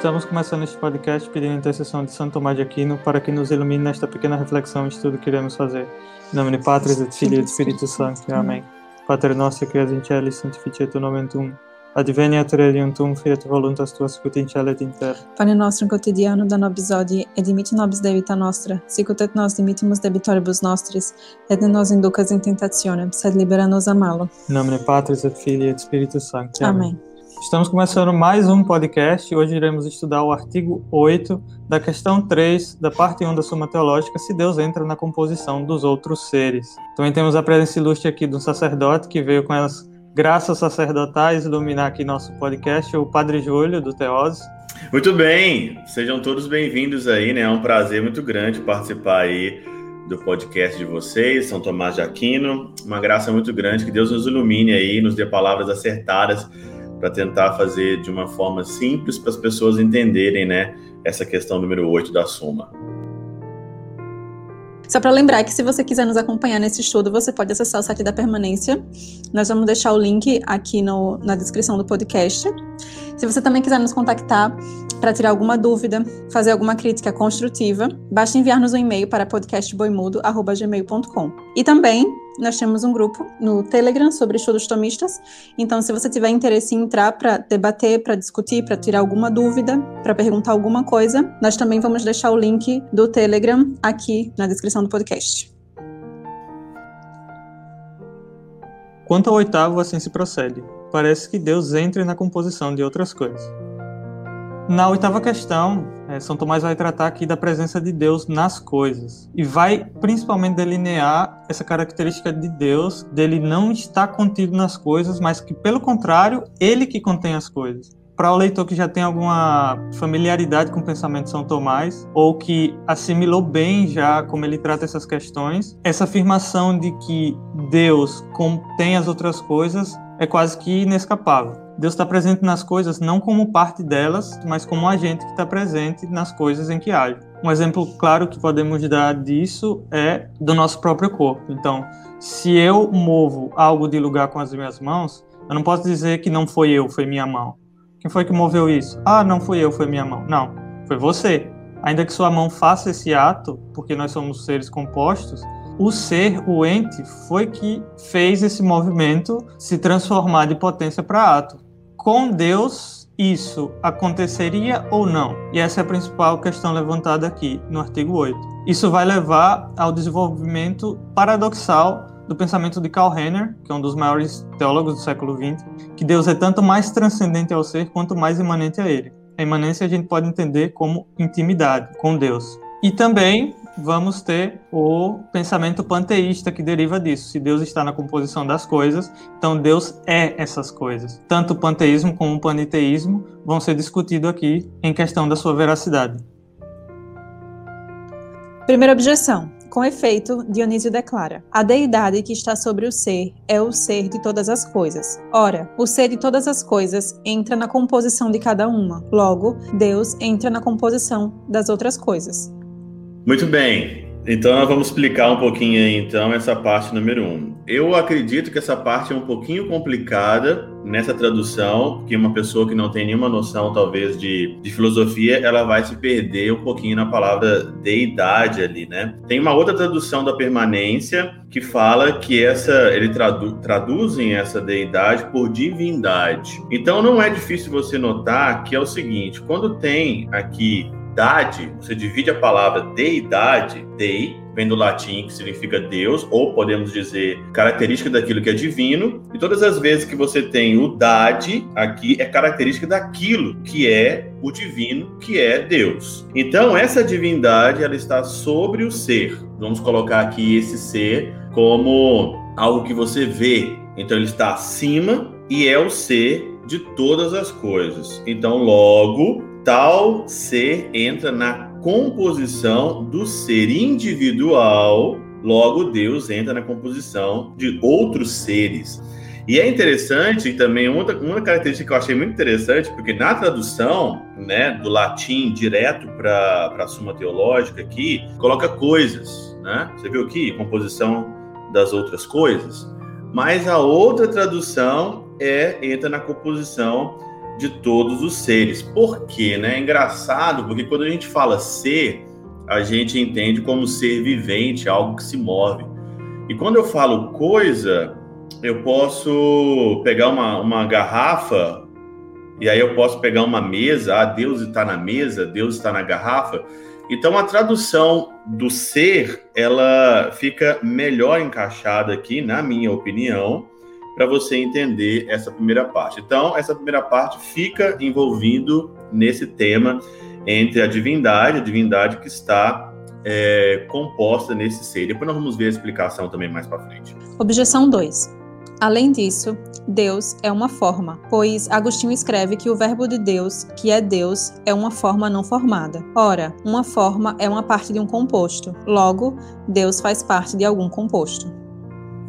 Estamos começando este podcast pedindo a intercessão de Santo Tomás de Aquino para que nos ilumine nesta pequena reflexão de tudo que iremos fazer. Em nome de Pátria, de Filho e do Espírito Santo. Amém. Pater nosso que és in cieli, sanctificetur nomen tuum. Adveniat regnum tuum, fiat voluntas tua sicut in cielo et in terra. Pane nostrum quotidianum da nobis hodie, et dimitte nobis debita nostra, sicut et nos dimittimus debitoribus nostris, et ne nos inducas in tentationem, sed libera nos a malo. Em nome de Pátria, et Filho e do Espírito Santo. Amém. Estamos começando mais um podcast. Hoje iremos estudar o artigo 8 da questão 3 da parte 1 da Suma Teológica, se Deus entra na composição dos outros seres. Também temos a presença ilustre aqui do sacerdote que veio com as graças sacerdotais iluminar aqui nosso podcast, o Padre Júlio, do Teose. Muito bem, sejam todos bem-vindos aí, né? É um prazer muito grande participar aí do podcast de vocês, São Tomás de Aquino. Uma graça muito grande, que Deus nos ilumine aí, nos dê palavras acertadas para tentar fazer de uma forma simples para as pessoas entenderem, né, essa questão número 8 da soma. Só para lembrar que se você quiser nos acompanhar nesse estudo, você pode acessar o site da Permanência. Nós vamos deixar o link aqui no, na descrição do podcast. Se você também quiser nos contactar para tirar alguma dúvida, fazer alguma crítica construtiva, basta enviar-nos um e-mail para podcastboimudo.gmail.com. E também nós temos um grupo no Telegram sobre estudos tomistas. Então, se você tiver interesse em entrar para debater, para discutir, para tirar alguma dúvida, para perguntar alguma coisa, nós também vamos deixar o link do Telegram aqui na descrição do podcast. Quanto ao oitavo, assim se procede. Parece que Deus entra na composição de outras coisas. Na oitava questão, é, São Tomás vai tratar aqui da presença de Deus nas coisas e vai principalmente delinear essa característica de Deus, dele não estar contido nas coisas, mas que, pelo contrário, ele que contém as coisas. Para o leitor que já tem alguma familiaridade com o pensamento de São Tomás, ou que assimilou bem já como ele trata essas questões, essa afirmação de que Deus contém as outras coisas é quase que inescapável. Deus está presente nas coisas não como parte delas, mas como agente que está presente nas coisas em que age. Um exemplo claro que podemos dar disso é do nosso próprio corpo. Então, se eu movo algo de lugar com as minhas mãos, eu não posso dizer que não foi eu, foi minha mão. Quem foi que moveu isso? Ah, não fui eu, foi minha mão. Não, foi você. Ainda que sua mão faça esse ato, porque nós somos seres compostos, o ser, o ente, foi que fez esse movimento se transformar de potência para ato com Deus isso aconteceria ou não? E essa é a principal questão levantada aqui no artigo 8. Isso vai levar ao desenvolvimento paradoxal do pensamento de Karl Renner, que é um dos maiores teólogos do século XX, que Deus é tanto mais transcendente ao ser quanto mais imanente a ele. A imanência a gente pode entender como intimidade com Deus. E também vamos ter o pensamento panteísta que deriva disso. Se Deus está na composição das coisas, então Deus é essas coisas. Tanto o panteísmo como o paniteísmo vão ser discutidos aqui em questão da sua veracidade. Primeira objeção. Com efeito, Dionísio declara: A deidade que está sobre o ser é o ser de todas as coisas. Ora, o ser de todas as coisas entra na composição de cada uma. Logo, Deus entra na composição das outras coisas. Muito bem. Então nós vamos explicar um pouquinho aí, então essa parte número um. Eu acredito que essa parte é um pouquinho complicada nessa tradução, porque uma pessoa que não tem nenhuma noção talvez de, de filosofia, ela vai se perder um pouquinho na palavra deidade ali, né? Tem uma outra tradução da permanência que fala que essa ele tradu, traduzem essa deidade por divindade. Então não é difícil você notar que é o seguinte, quando tem aqui deidade, você divide a palavra deidade, dei, vem do latim que significa Deus, ou podemos dizer característica daquilo que é divino, e todas as vezes que você tem o dade aqui é característica daquilo que é o divino, que é Deus. Então essa divindade ela está sobre o ser. Vamos colocar aqui esse ser como algo que você vê. Então ele está acima e é o ser de todas as coisas. Então logo tal ser entra na composição do ser individual, logo Deus entra na composição de outros seres. E é interessante também uma, uma característica que eu achei muito interessante, porque na tradução, né, do latim direto para a Suma Teológica aqui, coloca coisas, né? Você viu aqui composição das outras coisas, mas a outra tradução é entra na composição de todos os seres. Por quê? Né? É engraçado, porque quando a gente fala ser, a gente entende como ser vivente, algo que se move. E quando eu falo coisa, eu posso pegar uma, uma garrafa e aí eu posso pegar uma mesa, ah, Deus está na mesa, Deus está na garrafa. Então a tradução do ser, ela fica melhor encaixada aqui, na minha opinião, para você entender essa primeira parte. Então, essa primeira parte fica envolvido nesse tema entre a divindade, a divindade que está é, composta nesse ser. Depois nós vamos ver a explicação também mais para frente. Objeção 2. Além disso, Deus é uma forma, pois Agostinho escreve que o Verbo de Deus, que é Deus, é uma forma não formada. Ora, uma forma é uma parte de um composto. Logo, Deus faz parte de algum composto.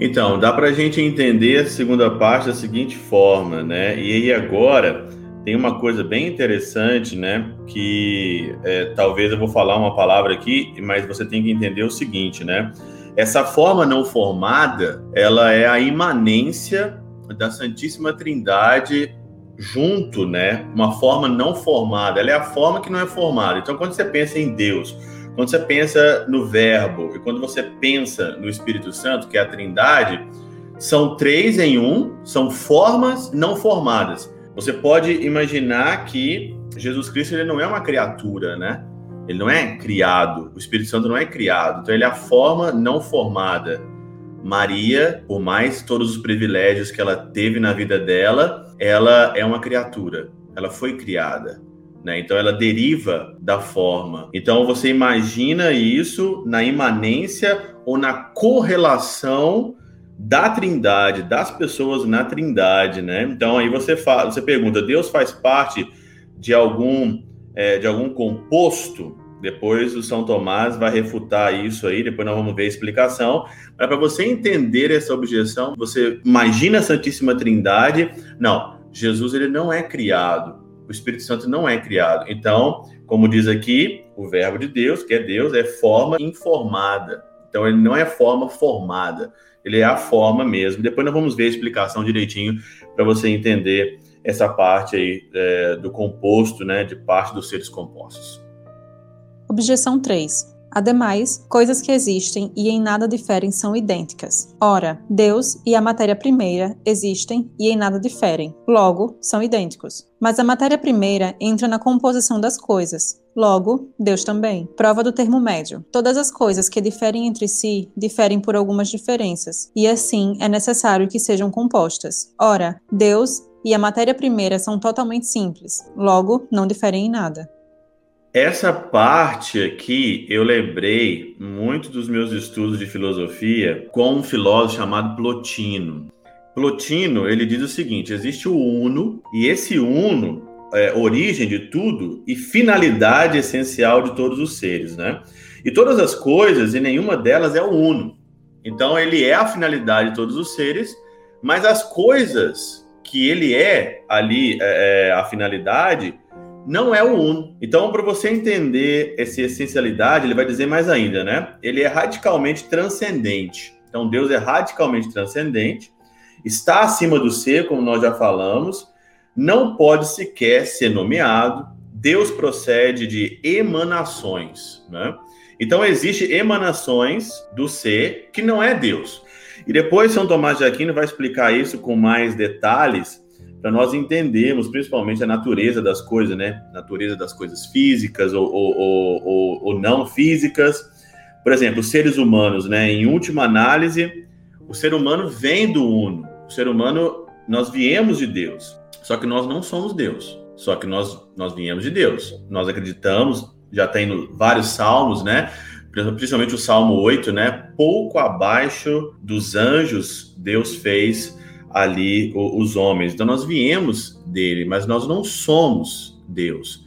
Então, dá para a gente entender a segunda parte da seguinte forma, né? E aí agora tem uma coisa bem interessante, né? Que é, talvez eu vou falar uma palavra aqui, mas você tem que entender o seguinte, né? Essa forma não formada, ela é a imanência da Santíssima Trindade junto, né? Uma forma não formada. Ela é a forma que não é formada. Então, quando você pensa em Deus, quando você pensa no Verbo e quando você pensa no Espírito Santo, que é a Trindade, são três em um, são formas não formadas. Você pode imaginar que Jesus Cristo ele não é uma criatura, né? Ele não é criado, o Espírito Santo não é criado, então ele é a forma não formada. Maria, por mais todos os privilégios que ela teve na vida dela, ela é uma criatura, ela foi criada. Né? Então ela deriva da forma. Então você imagina isso na imanência ou na correlação da Trindade, das pessoas na Trindade, né? Então aí você fala, você pergunta, Deus faz parte de algum é, de algum composto, depois o São Tomás vai refutar isso aí, depois nós vamos ver a explicação. Mas para você entender essa objeção, você imagina a Santíssima Trindade. Não, Jesus ele não é criado. O Espírito Santo não é criado. Então, como diz aqui, o Verbo de Deus, que é Deus, é forma informada. Então, ele não é forma formada. Ele é a forma mesmo. Depois nós vamos ver a explicação direitinho para você entender essa parte aí é, do composto, né, de parte dos seres compostos. Objeção 3. Ademais, coisas que existem e em nada diferem são idênticas. Ora, Deus e a matéria primeira existem e em nada diferem. Logo, são idênticos. Mas a matéria primeira entra na composição das coisas. Logo, Deus também. Prova do termo médio. Todas as coisas que diferem entre si diferem por algumas diferenças, e assim é necessário que sejam compostas. Ora, Deus e a matéria primeira são totalmente simples, logo, não diferem em nada. Essa parte aqui eu lembrei muito dos meus estudos de filosofia com um filósofo chamado Plotino. Plotino ele diz o seguinte: existe o uno e esse uno é origem de tudo e finalidade essencial de todos os seres, né? E todas as coisas e nenhuma delas é o uno. Então ele é a finalidade de todos os seres, mas as coisas que ele é ali é, é, a finalidade, não é o uno. Então, para você entender essa essencialidade, ele vai dizer mais ainda, né? Ele é radicalmente transcendente. Então, Deus é radicalmente transcendente, está acima do ser, como nós já falamos, não pode sequer ser nomeado. Deus procede de emanações, né? Então, existe emanações do ser que não é Deus. E depois São Tomás de Aquino vai explicar isso com mais detalhes para nós entendermos principalmente a natureza das coisas, né? Natureza das coisas físicas ou, ou, ou, ou não físicas. Por exemplo, os seres humanos, né? Em última análise, o ser humano vem do Uno. O ser humano, nós viemos de Deus. Só que nós não somos Deus. Só que nós, nós viemos de Deus. Nós acreditamos, já tem vários salmos, né? principalmente o Salmo 8, né? Pouco abaixo dos anjos, Deus fez ali os homens. Então nós viemos dele, mas nós não somos Deus.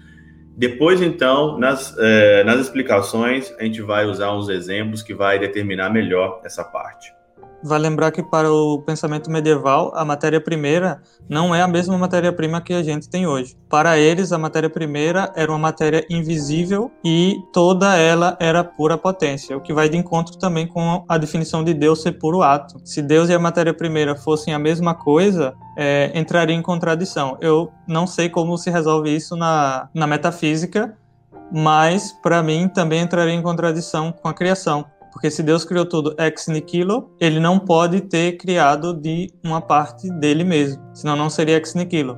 Depois, então, nas, eh, nas explicações, a gente vai usar uns exemplos que vai determinar melhor essa parte. Vai lembrar que para o pensamento medieval, a matéria primeira não é a mesma matéria-prima que a gente tem hoje. Para eles, a matéria primeira era uma matéria invisível e toda ela era pura potência, o que vai de encontro também com a definição de Deus ser puro ato. Se Deus e a matéria primeira fossem a mesma coisa, é, entraria em contradição. Eu não sei como se resolve isso na, na metafísica, mas para mim também entraria em contradição com a criação. Porque se Deus criou tudo ex nihilo, ele não pode ter criado de uma parte dele mesmo, senão não seria ex nihilo.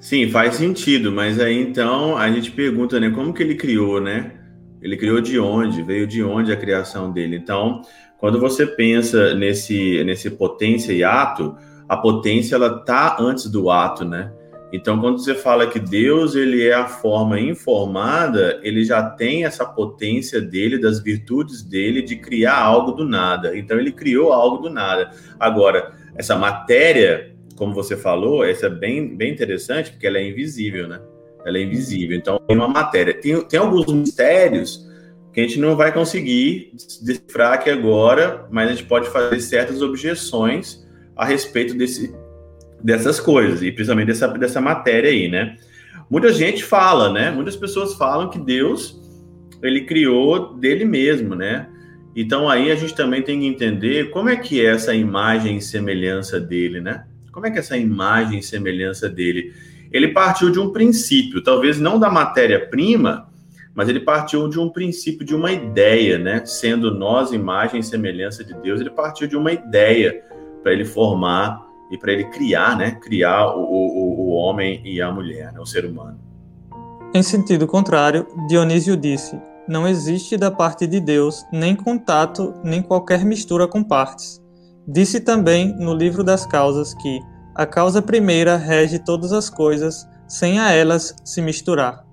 Sim, faz sentido, mas aí então a gente pergunta, né, como que ele criou, né? Ele criou de onde? Veio de onde a criação dele? Então, quando você pensa nesse nesse potência e ato, a potência ela tá antes do ato, né? Então, quando você fala que Deus ele é a forma informada, ele já tem essa potência dele, das virtudes dele de criar algo do nada. Então, ele criou algo do nada. Agora, essa matéria, como você falou, essa é bem, bem interessante, porque ela é invisível, né? Ela é invisível. Então, tem uma matéria. Tem, tem alguns mistérios que a gente não vai conseguir decifrar aqui agora, mas a gente pode fazer certas objeções a respeito desse, dessas coisas, e principalmente dessa, dessa matéria aí, né? Muita gente fala, né? Muitas pessoas falam que Deus ele criou dele mesmo, né? Então aí a gente também tem que entender como é que é essa imagem e semelhança dele, né? Como é que é essa imagem e semelhança dele? Ele partiu de um princípio, talvez não da matéria-prima, mas ele partiu de um princípio, de uma ideia, né? Sendo nós imagem e semelhança de Deus, ele partiu de uma ideia para ele formar e para ele criar, né, criar o, o, o homem e a mulher, né, o ser humano. Em sentido contrário, Dionísio disse: não existe da parte de Deus nem contato nem qualquer mistura com partes. Disse também no livro das causas que a causa primeira rege todas as coisas, sem a elas se misturar.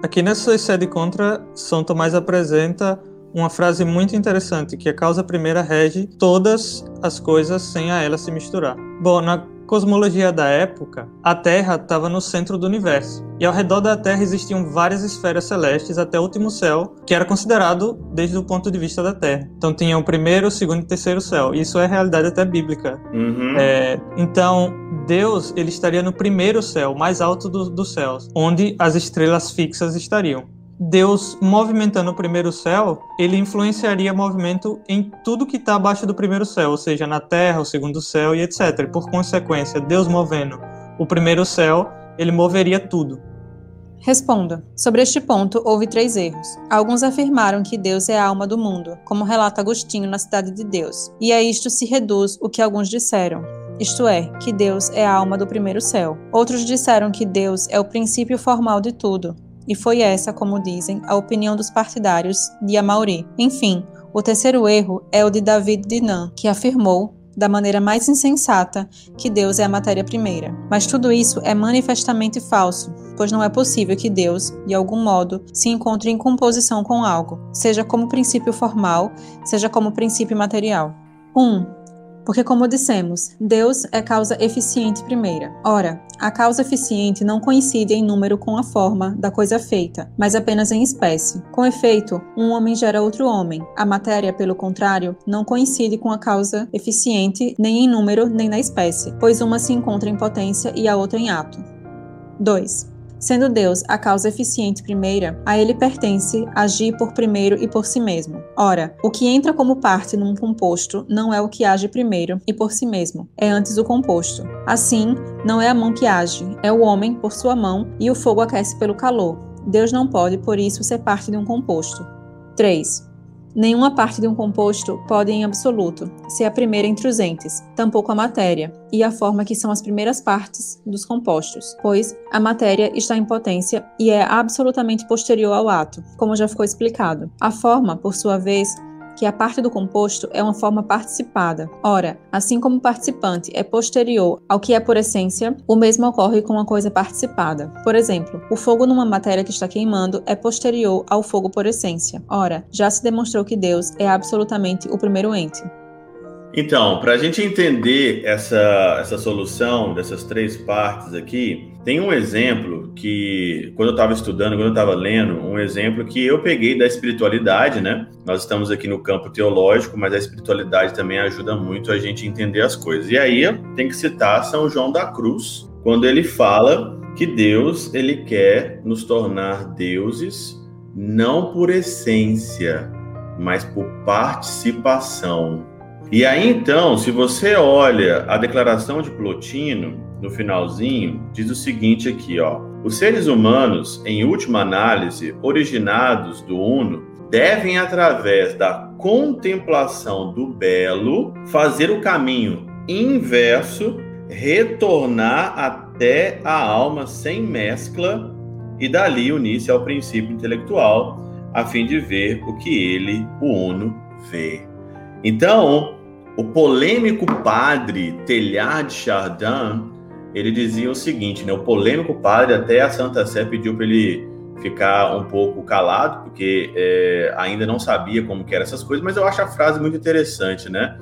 Aqui nessa sede contra, São Tomás apresenta uma frase muito interessante, que a causa primeira rege todas as coisas sem a ela se misturar. Bom, na cosmologia da época, a Terra estava no centro do universo. E ao redor da Terra existiam várias esferas celestes até o último céu, que era considerado desde o ponto de vista da Terra. Então tinha o primeiro, o segundo e o terceiro céu. Isso é realidade até bíblica. Uhum. É, então Deus ele estaria no primeiro céu, mais alto do, dos céus, onde as estrelas fixas estariam. Deus movimentando o primeiro céu, ele influenciaria movimento em tudo que está abaixo do primeiro céu, ou seja, na terra, o segundo céu e etc. Por consequência, Deus movendo o primeiro céu, ele moveria tudo. Responda. Sobre este ponto, houve três erros. Alguns afirmaram que Deus é a alma do mundo, como relata Agostinho na Cidade de Deus, e a isto se reduz o que alguns disseram. Isto é, que Deus é a alma do primeiro céu. Outros disseram que Deus é o princípio formal de tudo, e foi essa, como dizem, a opinião dos partidários de Amauri. Enfim, o terceiro erro é o de David Dinan, que afirmou, da maneira mais insensata, que Deus é a matéria primeira. Mas tudo isso é manifestamente falso, pois não é possível que Deus, de algum modo, se encontre em composição com algo, seja como princípio formal, seja como princípio material. 1. Um, porque, como dissemos, Deus é causa eficiente primeira. Ora, a causa eficiente não coincide em número com a forma da coisa feita, mas apenas em espécie. Com efeito, um homem gera outro homem. A matéria, pelo contrário, não coincide com a causa eficiente nem em número nem na espécie, pois uma se encontra em potência e a outra em ato. 2. Sendo Deus a causa eficiente primeira, a ele pertence agir por primeiro e por si mesmo. Ora, o que entra como parte num composto não é o que age primeiro e por si mesmo, é antes o composto. Assim, não é a mão que age, é o homem por sua mão e o fogo aquece pelo calor. Deus não pode, por isso, ser parte de um composto. 3. Nenhuma parte de um composto pode, em absoluto, ser a primeira entre os entes, tampouco a matéria, e a forma que são as primeiras partes dos compostos, pois a matéria está em potência e é absolutamente posterior ao ato, como já ficou explicado. A forma, por sua vez, que a parte do composto é uma forma participada. Ora, assim como o participante é posterior ao que é por essência, o mesmo ocorre com uma coisa participada. Por exemplo, o fogo numa matéria que está queimando é posterior ao fogo por essência. Ora, já se demonstrou que Deus é absolutamente o primeiro ente. Então, para a gente entender essa, essa solução dessas três partes aqui, tem um exemplo que, quando eu estava estudando, quando eu estava lendo, um exemplo que eu peguei da espiritualidade, né? Nós estamos aqui no campo teológico, mas a espiritualidade também ajuda muito a gente entender as coisas. E aí tem que citar São João da Cruz, quando ele fala que Deus ele quer nos tornar deuses não por essência, mas por participação. E aí então, se você olha a declaração de Plotino, no finalzinho, diz o seguinte aqui, ó: Os seres humanos, em última análise, originados do Uno, devem através da contemplação do belo fazer o caminho inverso, retornar até a alma sem mescla e dali unir-se ao princípio intelectual, a fim de ver o que ele, o Uno, vê. Então, o polêmico padre Telhar de Chardin, ele dizia o seguinte, né? O polêmico padre até a Santa Sé pediu para ele ficar um pouco calado, porque é, ainda não sabia como que eram essas coisas, mas eu acho a frase muito interessante, né?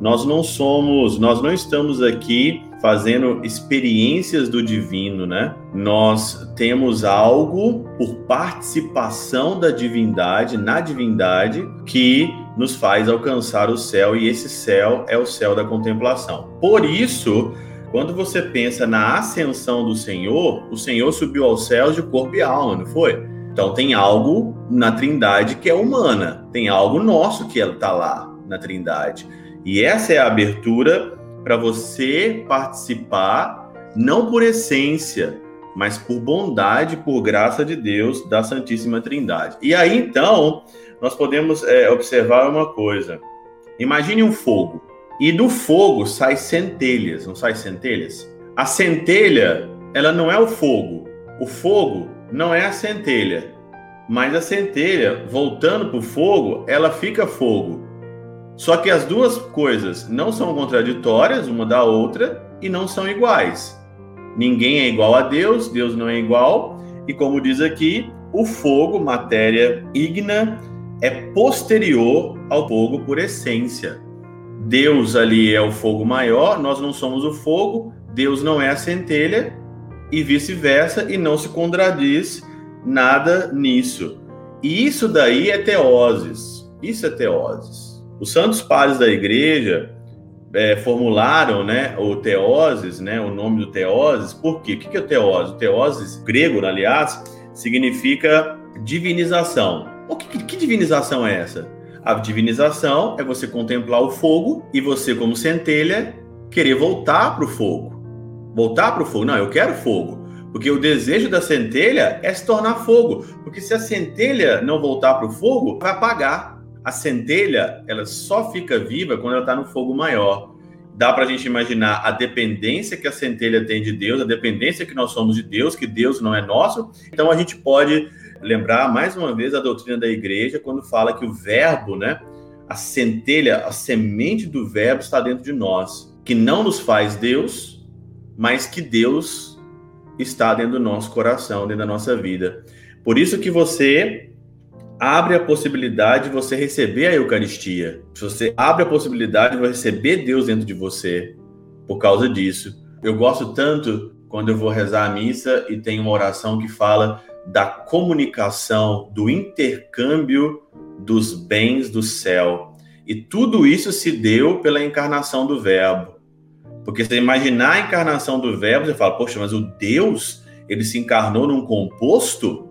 Nós não somos, nós não estamos aqui fazendo experiências do divino, né? Nós temos algo por participação da divindade, na divindade, que nos faz alcançar o céu, e esse céu é o céu da contemplação. Por isso, quando você pensa na ascensão do Senhor, o Senhor subiu aos céus de corpo e alma, não foi? Então tem algo na Trindade que é humana, tem algo nosso que está lá na Trindade. E essa é a abertura para você participar, não por essência, mas por bondade, por graça de Deus, da Santíssima Trindade. E aí então nós podemos é, observar uma coisa. Imagine um fogo. E do fogo sai centelhas, não sai centelhas? A centelha, ela não é o fogo. O fogo não é a centelha. Mas a centelha, voltando para o fogo, ela fica fogo. Só que as duas coisas não são contraditórias uma da outra e não são iguais. Ninguém é igual a Deus, Deus não é igual, e como diz aqui, o fogo, matéria ígnea, é posterior ao fogo por essência. Deus ali é o fogo maior, nós não somos o fogo, Deus não é a centelha, e vice-versa, e não se contradiz nada nisso. E isso daí é teoses. Isso é teoses. Os santos padres da igreja é, formularam né, o teoses, né, o nome do teoses, por quê? O que é o teoses? O teoses, grego, aliás, significa divinização. O que, que divinização é essa? A divinização é você contemplar o fogo e você, como centelha, querer voltar para o fogo. Voltar para o fogo. Não, eu quero fogo. Porque o desejo da centelha é se tornar fogo. Porque se a centelha não voltar para o fogo, vai apagar a centelha ela só fica viva quando ela está no fogo maior. Dá para a gente imaginar a dependência que a centelha tem de Deus, a dependência que nós somos de Deus, que Deus não é nosso. Então a gente pode lembrar mais uma vez a doutrina da igreja quando fala que o verbo, né, a centelha, a semente do verbo está dentro de nós, que não nos faz Deus, mas que Deus está dentro do nosso coração, dentro da nossa vida. Por isso que você abre a possibilidade de você receber a Eucaristia. Você abre a possibilidade de você receber Deus dentro de você por causa disso. Eu gosto tanto quando eu vou rezar a missa e tem uma oração que fala da comunicação, do intercâmbio dos bens do céu. E tudo isso se deu pela encarnação do Verbo. Porque você imaginar a encarnação do Verbo, você fala, poxa, mas o Deus, ele se encarnou num composto?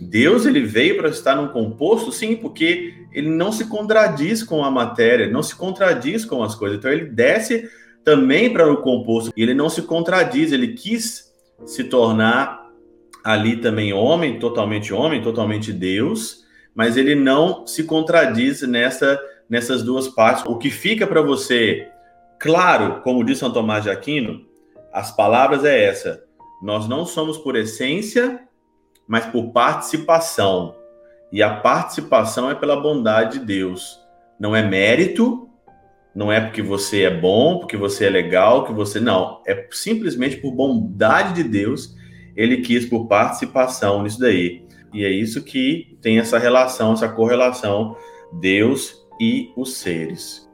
Deus ele veio para estar num composto, sim, porque ele não se contradiz com a matéria, não se contradiz com as coisas. Então ele desce também para o composto e ele não se contradiz. Ele quis se tornar ali também homem, totalmente homem, totalmente Deus, mas ele não se contradiz nessa nessas duas partes. O que fica para você claro, como diz São Tomás de Aquino, as palavras é essa: nós não somos por essência mas por participação. E a participação é pela bondade de Deus. Não é mérito, não é porque você é bom, porque você é legal, que você não, é simplesmente por bondade de Deus, ele quis por participação nisso daí. E é isso que tem essa relação, essa correlação Deus e os seres.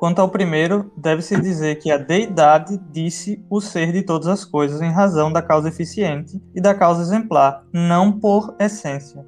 Quanto ao primeiro, deve-se dizer que a deidade disse o ser de todas as coisas em razão da causa eficiente e da causa exemplar, não por essência.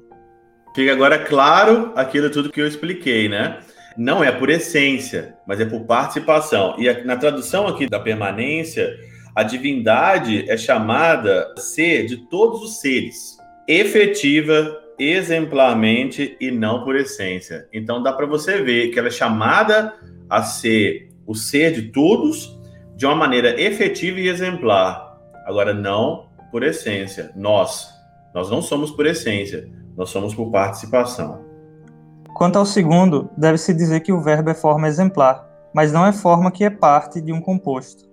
Fica agora claro aquilo tudo que eu expliquei, né? Não é por essência, mas é por participação. E na tradução aqui da permanência, a divindade é chamada ser de todos os seres, efetiva, exemplarmente e não por essência. Então dá para você ver que ela é chamada a ser o ser de todos de uma maneira efetiva e exemplar. Agora não por essência. Nós, nós não somos por essência, nós somos por participação. Quanto ao segundo, deve-se dizer que o verbo é forma exemplar, mas não é forma que é parte de um composto.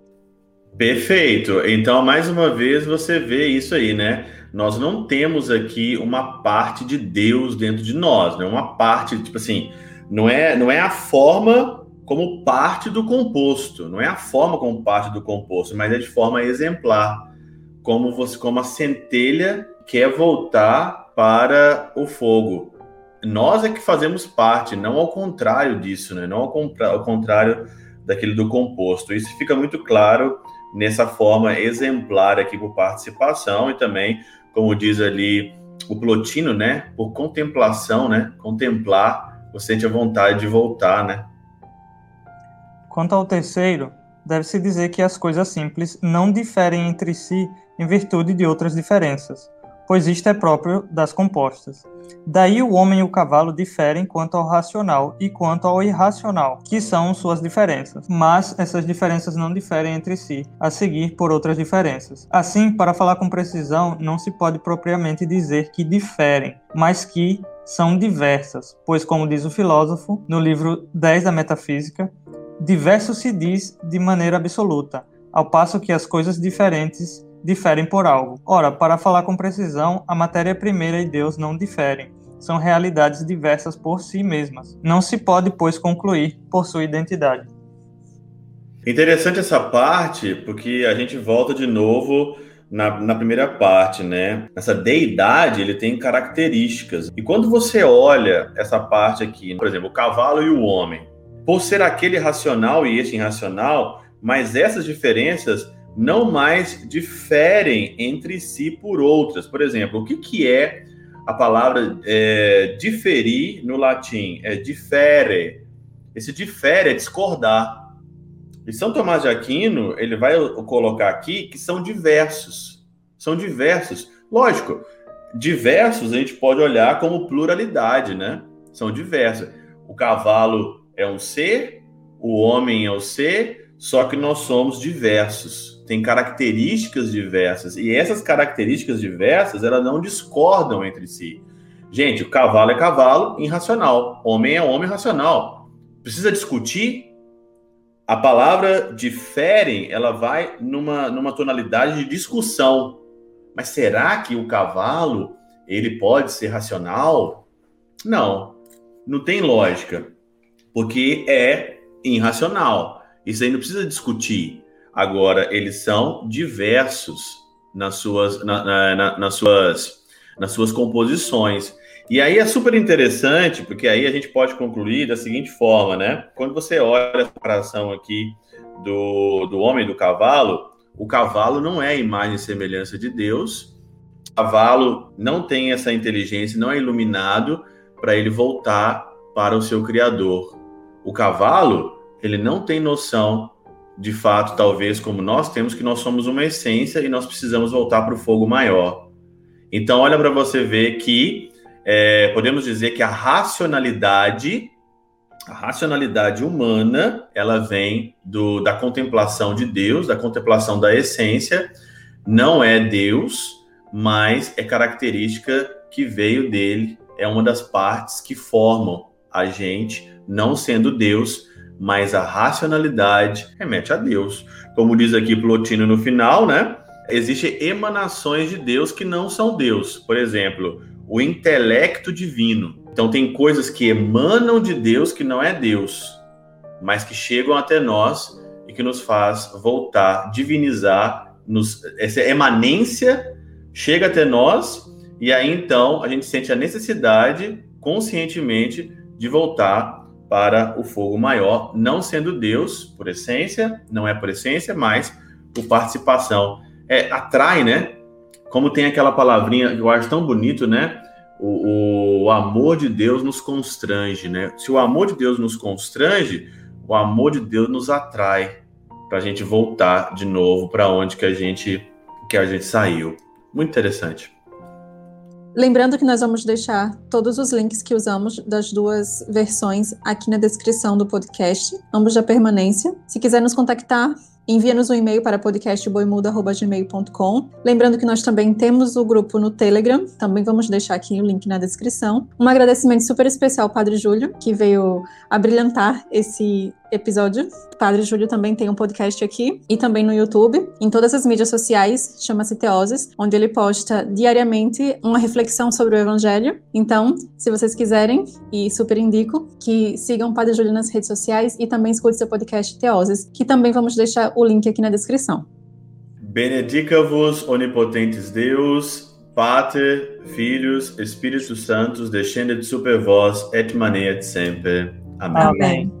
Perfeito. Então, mais uma vez, você vê isso aí, né? Nós não temos aqui uma parte de Deus dentro de nós, né? Uma parte, tipo assim, não é, não é a forma como parte do composto, não é a forma como parte do composto, mas é de forma exemplar, como você, como a centelha quer voltar para o fogo. Nós é que fazemos parte, não ao contrário disso, né? Não ao, contrário daquele do composto. Isso fica muito claro nessa forma exemplar aqui por participação e também, como diz ali o Plotino, né, por contemplação, né, contemplar, você sente a vontade de voltar, né. Quanto ao terceiro, deve-se dizer que as coisas simples não diferem entre si em virtude de outras diferenças, pois isto é próprio das compostas. Daí o homem e o cavalo diferem quanto ao racional e quanto ao irracional, que são suas diferenças, mas essas diferenças não diferem entre si, a seguir por outras diferenças. Assim, para falar com precisão, não se pode propriamente dizer que diferem, mas que são diversas, pois, como diz o filósofo no livro 10 da Metafísica, diverso se diz de maneira absoluta, ao passo que as coisas diferentes diferem por algo. Ora, para falar com precisão, a matéria primeira e Deus não diferem. São realidades diversas por si mesmas. Não se pode, pois, concluir por sua identidade. Interessante essa parte, porque a gente volta de novo na, na, primeira parte, né? Essa deidade, ele tem características. E quando você olha essa parte aqui, por exemplo, o cavalo e o homem, por ser aquele racional e este irracional, mas essas diferenças não mais diferem entre si por outras. Por exemplo, o que, que é a palavra é, diferir no latim? É difere. Esse difere é discordar. E São Tomás de Aquino, ele vai colocar aqui que são diversos. São diversos. Lógico, diversos a gente pode olhar como pluralidade, né? São diversos. O cavalo é um ser, o homem é o ser, só que nós somos diversos tem características diversas e essas características diversas elas não discordam entre si. Gente, o cavalo é cavalo irracional, homem é homem racional. Precisa discutir? A palavra diferem, ela vai numa, numa tonalidade de discussão. Mas será que o cavalo ele pode ser racional? Não, não tem lógica, porque é irracional. Isso aí não precisa discutir. Agora, eles são diversos nas suas, na, na, nas, suas, nas suas composições. E aí é super interessante, porque aí a gente pode concluir da seguinte forma, né? Quando você olha a comparação aqui do, do homem e do cavalo, o cavalo não é imagem e semelhança de Deus, o cavalo não tem essa inteligência, não é iluminado para ele voltar para o seu Criador. O cavalo, ele não tem noção de fato, talvez como nós temos, que nós somos uma essência e nós precisamos voltar para o fogo maior. Então, olha para você ver que é, podemos dizer que a racionalidade, a racionalidade humana, ela vem do, da contemplação de Deus, da contemplação da essência, não é Deus, mas é característica que veio dele, é uma das partes que formam a gente, não sendo Deus, mas a racionalidade remete a Deus. Como diz aqui Plotino no final, né? Existem emanações de Deus que não são Deus. Por exemplo, o intelecto divino. Então tem coisas que emanam de Deus que não é Deus, mas que chegam até nós e que nos faz voltar, divinizar, nos, essa emanência chega até nós e aí então a gente sente a necessidade conscientemente de voltar para o fogo maior, não sendo Deus por essência, não é por essência, mas por participação. É, atrai, né? Como tem aquela palavrinha que eu acho tão bonito, né? O, o, amor de Deus nos constrange, né? Se o amor de Deus nos constrange, o amor de Deus nos atrai para a gente voltar de novo para onde que a gente que a gente saiu. Muito interessante. Lembrando que nós vamos deixar todos os links que usamos das duas versões aqui na descrição do podcast, ambos da permanência. Se quiser nos contactar, envia-nos um e-mail para podcastboimuda.gmail.com. Lembrando que nós também temos o grupo no Telegram, também vamos deixar aqui o link na descrição. Um agradecimento super especial ao Padre Júlio, que veio abrilhantar esse episódio. O Padre Júlio também tem um podcast aqui e também no YouTube, em todas as mídias sociais, chama-se Teoses, onde ele posta diariamente uma reflexão sobre o Evangelho. Então, se vocês quiserem, e super indico, que sigam o Padre Júlio nas redes sociais e também escute seu podcast Teoses, que também vamos deixar o link aqui na descrição. Benedica-vos, onipotentes Deus, Pater, Filhos, Espíritos Santos, descended super vós et manet sempre. Amém. Amém.